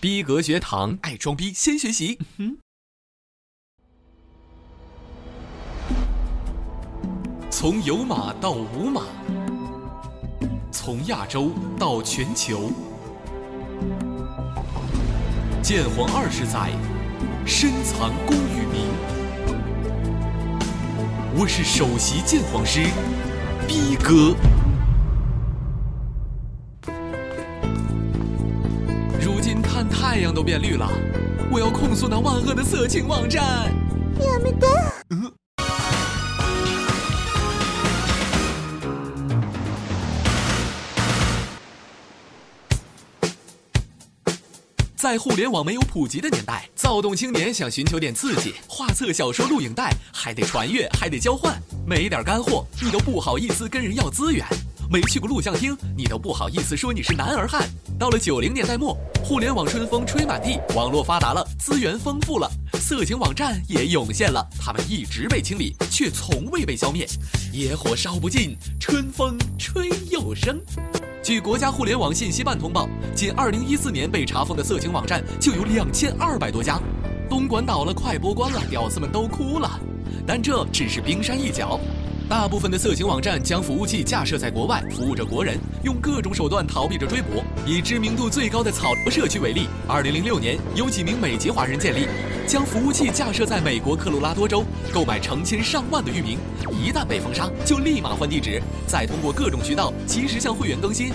逼格学堂，爱装逼先学习。从有马到无马，从亚洲到全球，建皇二十载，深藏功与名。我是首席鉴黄师，逼哥。太阳都变绿了，我要控诉那万恶的色情网站。やめて。嗯。在互联网没有普及的年代，躁动青年想寻求点刺激，画册、小说、录影带，还得传阅，还得交换，没点干货，你都不好意思跟人要资源； 没去过录像厅，你都不好意思说你是男儿汉。到了九零年代末，互联网春风吹满地，网络发达了，资源丰富了，色情网站也涌现了，他们一直被清理，却从未被消灭。野火烧不尽，春风吹又生。据国家互联网信息办通报，仅2014年被查封的色情网站就有2200多家。东莞倒了，快播关了，屌丝们都哭了。但这只是冰山一角，大部分的色情网站将服务器架设在国外，服务着国人，用各种手段逃避着追捕。以知名度最高的草社区为例，2006年有几名美籍华人建立，将服务器架设在美国科罗拉多州，购买成千上万的域名，一旦被封杀，就立马换地址，再通过各种渠道及时向会员更新。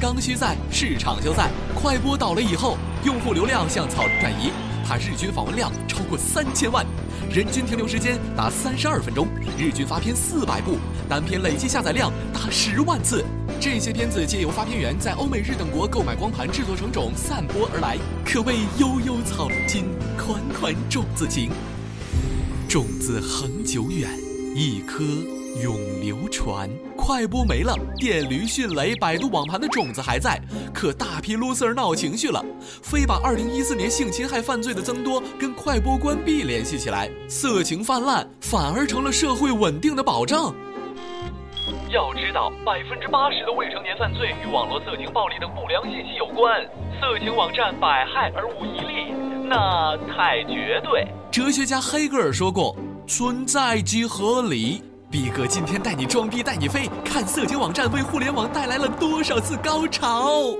刚需在，市场就在。快播倒了以后，用户流量向草转移，它日均访问量超过三千万，人均停留时间达三十二分钟，日均发片四百部，单片累计下载量达十万次。这些片子皆由发片源在欧美日等国购买光盘制作成种散播而来，可谓悠悠草金，款款种子情。种子恒久远，一颗永流传。快播没了，电驴、迅雷、百度网盘的种子还在，可大批 loser 闹情绪了，非把2014年性侵害犯罪的增多跟快播关闭联系起来，色情泛滥反而成了社会稳定的保障。要知道，百分之八十的未成年犯罪与网络色情、暴力等不良信息有关，色情网站百害而无一利，那太绝对。哲学家黑格尔说过：“存在即合理。”逼哥今天带你装逼带你飞，看色情网站为互联网带来了多少次高潮。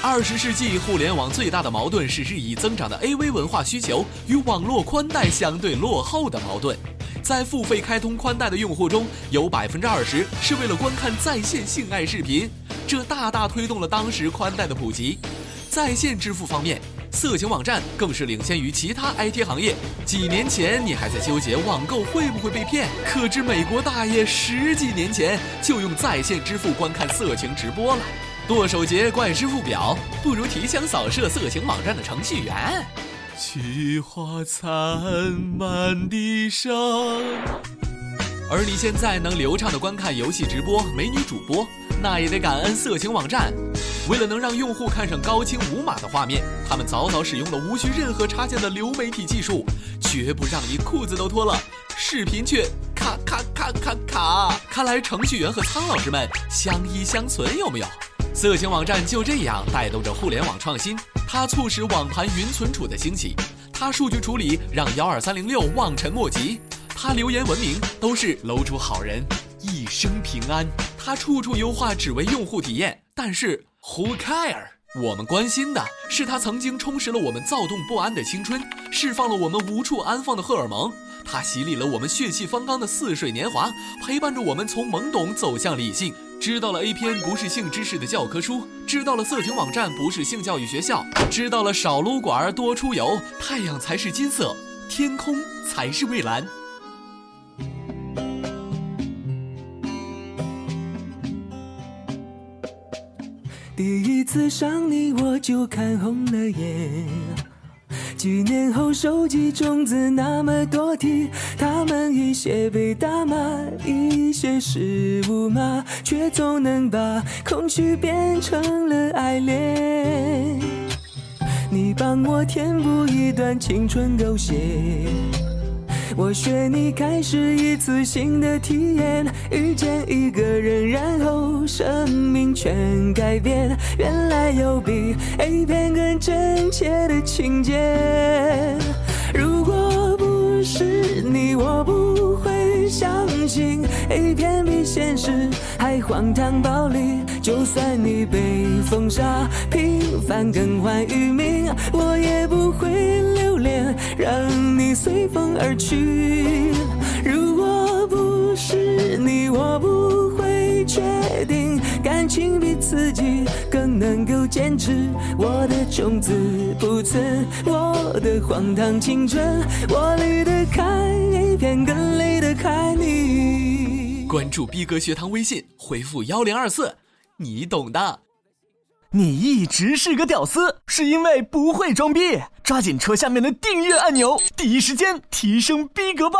二十世纪互联网最大的矛盾是日益增长的 AV 文化需求与网络宽带相对落后的矛盾。在付费开通宽带的用户中，有百分之二十是为了观看在线性爱视频，这大大推动了当时宽带的普及。在线支付方面，色情网站更是领先于其他 IT 行业。几年前你还在纠结网购会不会被骗，可知美国大爷十几年前就用在线支付观看色情直播了。剁手节怪支付表，不如提枪扫射色情网站的程序员。菊花残满地伤。而你现在能流畅的观看游戏直播、美女主播，那也得感恩色情网站。为了能让用户看上高清无码的画面，他们早早使用了无需任何插件的流媒体技术，绝不让你裤子都脱了，视频却卡卡卡卡卡。看来程序员和苍老师们相依相存，有没有？色情网站就这样带动着互联网创新，它促使网盘云存储的兴起，它数据处理让幺二三零六望尘莫及，它留言文明都是楼主好人一生平安，它处处优化只为用户体验，但是 who care？我们关心的是它曾经充实了我们躁动不安的青春，释放了我们无处安放的荷尔蒙，它洗礼了我们血气方刚的似水年华，陪伴着我们从懵懂走向理性。知道了 A 片不是性知识的教科书，知道了色情网站不是性教育学校，知道了少撸管多出游，太阳才是金色，天空才是蔚蓝。第一次上你我就看红了眼。几年后收集种子那么多题，他们一些被打骂，一些是无骂，却总能把空虚变成了爱恋。你帮我填补一段青春狗血，我学你开始一次新的体验，遇见一个人，然后生命全改变。原来有比 A 片更真切的情节。如果不是你，我相信一片比现实还荒唐暴力。就算你被封杀，平凡更换域名，我也不会留恋，让你随风而去。如果不是你，我不会确定，感情比自己更能够坚持。我的种子不存，我的荒唐青春，我离得开一片，更离得开你。关注逼格学堂微信，回复幺零二四。你懂的，你一直是个屌丝，是因为不会装逼。抓紧戳下面的订阅按钮，第一时间提升逼格吧。